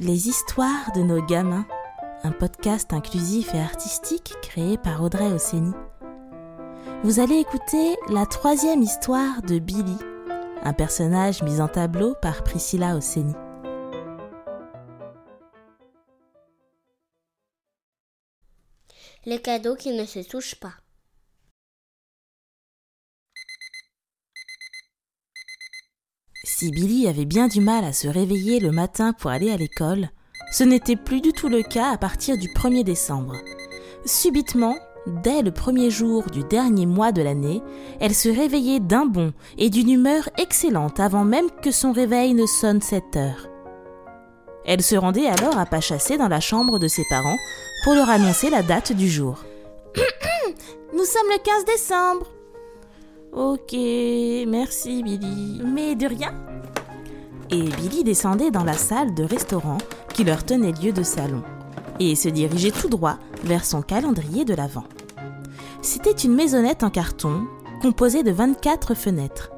Les histoires de nos gamins, un podcast inclusif et artistique créé par Audrey Ossény. Vous allez écouter la troisième histoire de Billy, un personnage mis en tableau par Priscilla Ossény. Les cadeaux qui ne se touchent pas. Si Billy avait bien du mal à se réveiller le matin pour aller à l'école, ce n'était plus du tout le cas à partir du 1er décembre. Subitement, dès le premier jour du dernier mois de l'année, elle se réveillait d'un bond et d'une humeur excellente avant même que son réveil ne sonne 7 heures. Elle se rendait alors à pas chasser dans la chambre de ses parents pour leur annoncer la date du jour. Nous sommes le 15 décembre. Ok, merci Billy. Mais de rien. Et Billy descendait dans la salle de restaurant qui leur tenait lieu de salon et se dirigeait tout droit vers son calendrier de l'Avent. C'était une maisonnette en carton composée de 24 fenêtres.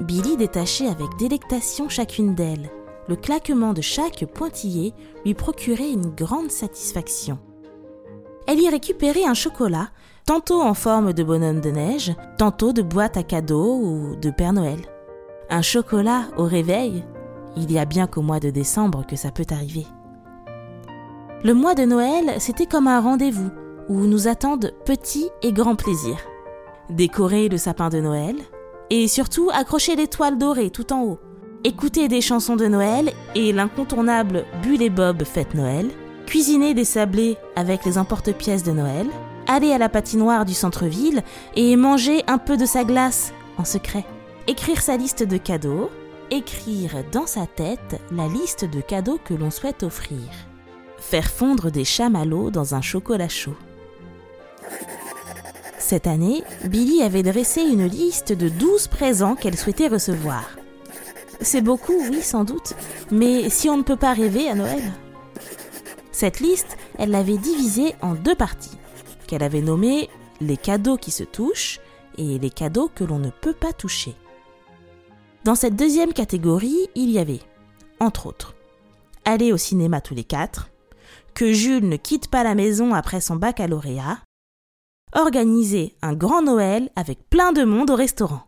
Billy détachait avec délectation chacune d'elles. Le claquement de chaque pointillé lui procurait une grande satisfaction. Elle y récupérait un chocolat, tantôt en forme de bonhomme de neige, tantôt de boîte à cadeaux ou de Père Noël. Un chocolat au réveil, il y a bien qu'au mois de décembre que ça peut arriver. Le mois de Noël, c'était comme un rendez-vous où nous attendent petits et grands plaisirs. Décorer le sapin de Noël et surtout accrocher l'étoile dorée tout en haut. Écouter des chansons de Noël et l'incontournable Bulle et Bob fête Noël. Cuisiner des sablés avec les emporte-pièces de Noël. Aller à la patinoire du centre-ville et manger un peu de sa glace en secret. Écrire sa liste de cadeaux. Écrire dans sa tête la liste de cadeaux que l'on souhaite offrir. Faire fondre des chamallows dans un chocolat chaud. Cette année, Billy avait dressé une liste de 12 présents qu'elle souhaitait recevoir. C'est beaucoup, oui, sans doute, mais si on ne peut pas rêver à Noël Cette liste, elle l'avait divisée en deux parties, qu'elle avait nommées les cadeaux qui se touchent et les cadeaux que l'on ne peut pas toucher. Dans cette deuxième catégorie, il y avait, entre autres, aller au cinéma tous les quatre, que Jules ne quitte pas la maison après son baccalauréat, organiser un grand Noël avec plein de monde au restaurant.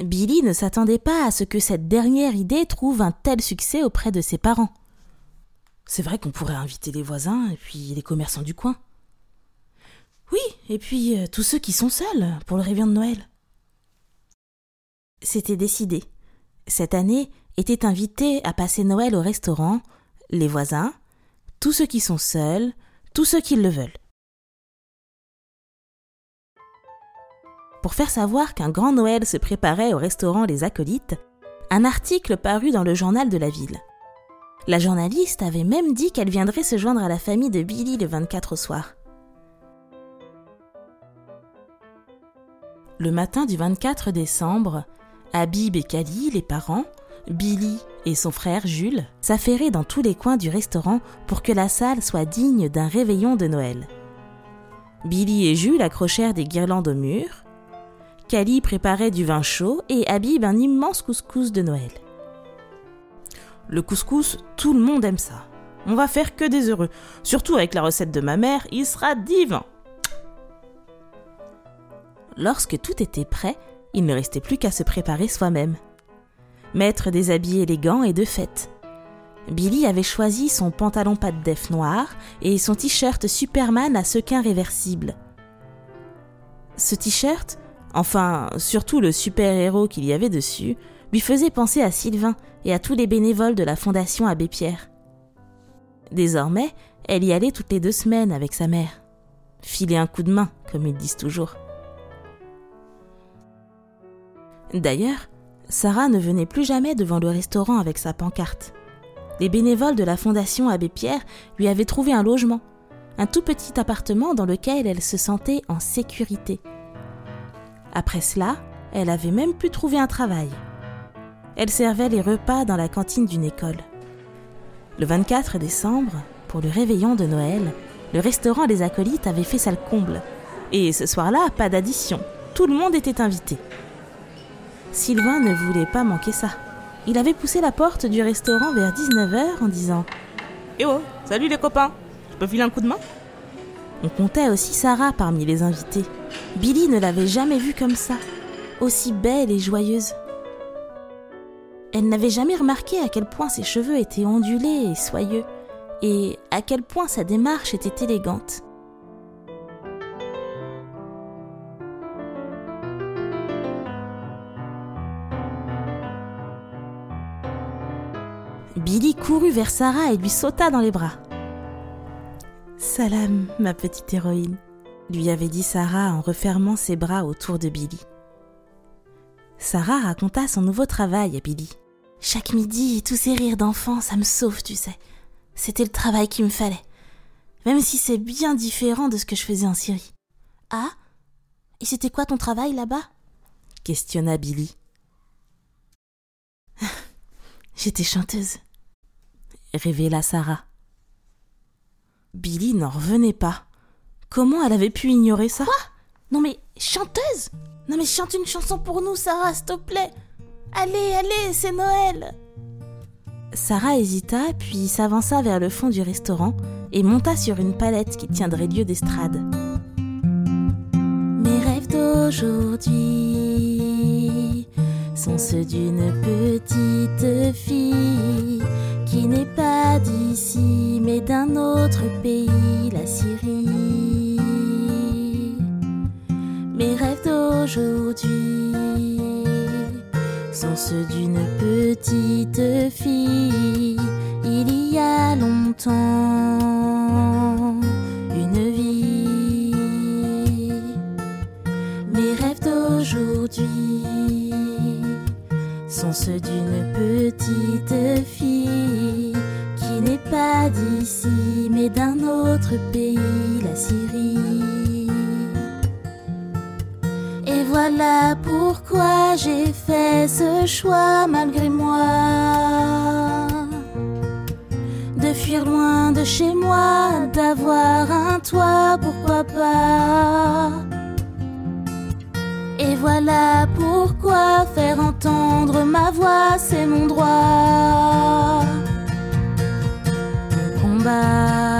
Billy ne s'attendait pas à ce que cette dernière idée trouve un tel succès auprès de ses parents. C'est vrai qu'on pourrait inviter les voisins et puis les commerçants du coin. Oui, et puis euh, tous ceux qui sont seuls pour le réveillon de Noël. C'était décidé. Cette année étaient invités à passer Noël au restaurant les voisins, tous ceux qui sont seuls, tous ceux qui le veulent. Pour faire savoir qu'un grand Noël se préparait au restaurant Les Acolytes, un article parut dans le journal de la ville. La journaliste avait même dit qu'elle viendrait se joindre à la famille de Billy le 24 au soir. Le matin du 24 décembre, Habib et Kali, les parents, Billy et son frère Jules s'affairaient dans tous les coins du restaurant pour que la salle soit digne d'un réveillon de Noël. Billy et Jules accrochèrent des guirlandes au mur. Kali préparait du vin chaud et Habib un immense couscous de Noël. Le couscous, tout le monde aime ça. On va faire que des heureux. Surtout avec la recette de ma mère, il sera divin. Lorsque tout était prêt, il ne restait plus qu'à se préparer soi-même mettre des habits élégants et de fête. Billy avait choisi son pantalon pas de def noir et son t-shirt Superman à sequins réversibles. Ce t-shirt, enfin surtout le super-héros qu'il y avait dessus, lui faisait penser à Sylvain et à tous les bénévoles de la Fondation Abbé Pierre. Désormais, elle y allait toutes les deux semaines avec sa mère. Filer un coup de main, comme ils disent toujours. D'ailleurs, Sarah ne venait plus jamais devant le restaurant avec sa pancarte. Les bénévoles de la Fondation Abbé Pierre lui avaient trouvé un logement, un tout petit appartement dans lequel elle se sentait en sécurité. Après cela, elle avait même pu trouver un travail. Elle servait les repas dans la cantine d'une école. Le 24 décembre, pour le réveillon de Noël, le restaurant des acolytes avait fait salle comble. Et ce soir-là, pas d'addition. Tout le monde était invité. Sylvain ne voulait pas manquer ça. il avait poussé la porte du restaurant vers 19h en disant Eh oh, salut les copains, je peux filer un coup de main? On comptait aussi Sarah parmi les invités. Billy ne l'avait jamais vue comme ça, aussi belle et joyeuse. Elle n'avait jamais remarqué à quel point ses cheveux étaient ondulés et soyeux, et à quel point sa démarche était élégante. Billy courut vers Sarah et lui sauta dans les bras. Salam, ma petite héroïne, lui avait dit Sarah en refermant ses bras autour de Billy. Sarah raconta son nouveau travail à Billy. Chaque midi, tous ces rires d'enfants, ça me sauve, tu sais. C'était le travail qu'il me fallait. Même si c'est bien différent de ce que je faisais en Syrie. Ah? Et c'était quoi ton travail là-bas? Questionna Billy. J'étais chanteuse, révéla Sarah. Billy n'en revenait pas. Comment elle avait pu ignorer ça? Quoi? Non mais chanteuse? Non mais chante une chanson pour nous, Sarah, s'il te plaît. Allez, allez, c'est Noël. Sarah hésita, puis s'avança vers le fond du restaurant et monta sur une palette qui tiendrait lieu d'estrade. Mes rêves d'aujourd'hui sont ceux d'une petite fille n'est pas d'ici mais d'un autre pays, la Syrie. Mes rêves d'aujourd'hui sont ceux d'une petite fille. Sont ceux d'une petite fille qui n'est pas d'ici mais d'un autre pays, la Syrie. Et voilà pourquoi j'ai fait ce choix malgré moi. De fuir loin de chez moi, d'avoir un toit, pourquoi pas. Voilà pourquoi faire entendre ma voix, c'est mon droit. Combat,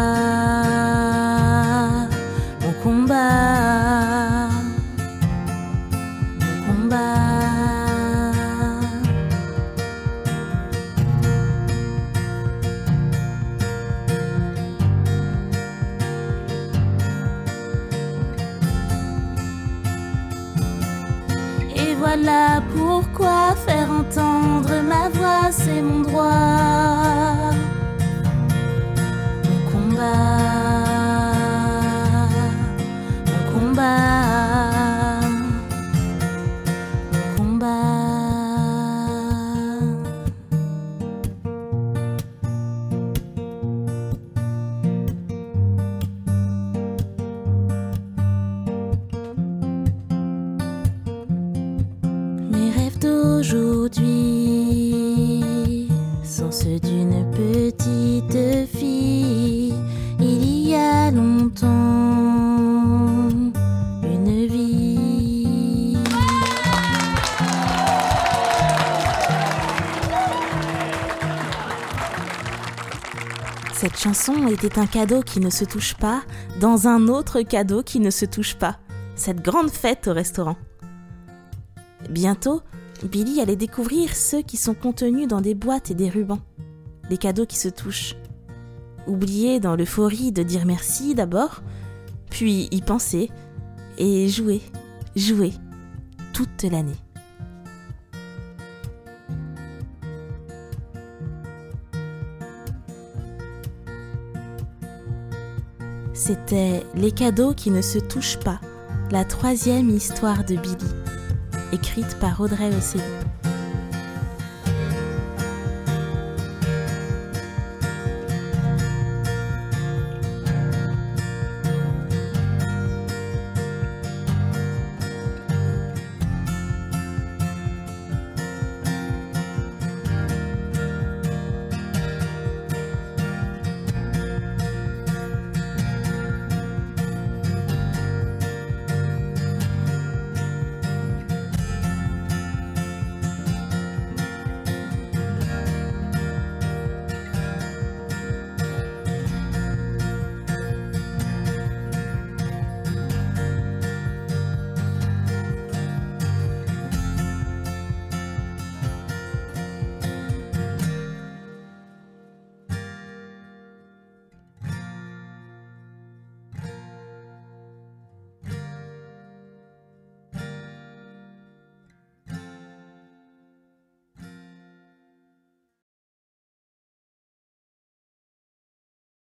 voilà pourquoi faire entendre ma voix, c'est mon droit. Mon combat, rêves d'aujourd'hui sont ceux d'une petite fille. Il y a longtemps, une vie. Cette chanson était un cadeau qui ne se touche pas dans un autre cadeau qui ne se touche pas. Cette grande fête au restaurant. Bientôt, Billy allait découvrir ceux qui sont contenus dans des boîtes et des rubans, les cadeaux qui se touchent. Oublier dans l'euphorie de dire merci d'abord, puis y penser et jouer, jouer toute l'année. C'était Les cadeaux qui ne se touchent pas, la troisième histoire de Billy écrite par Audrey Osseli.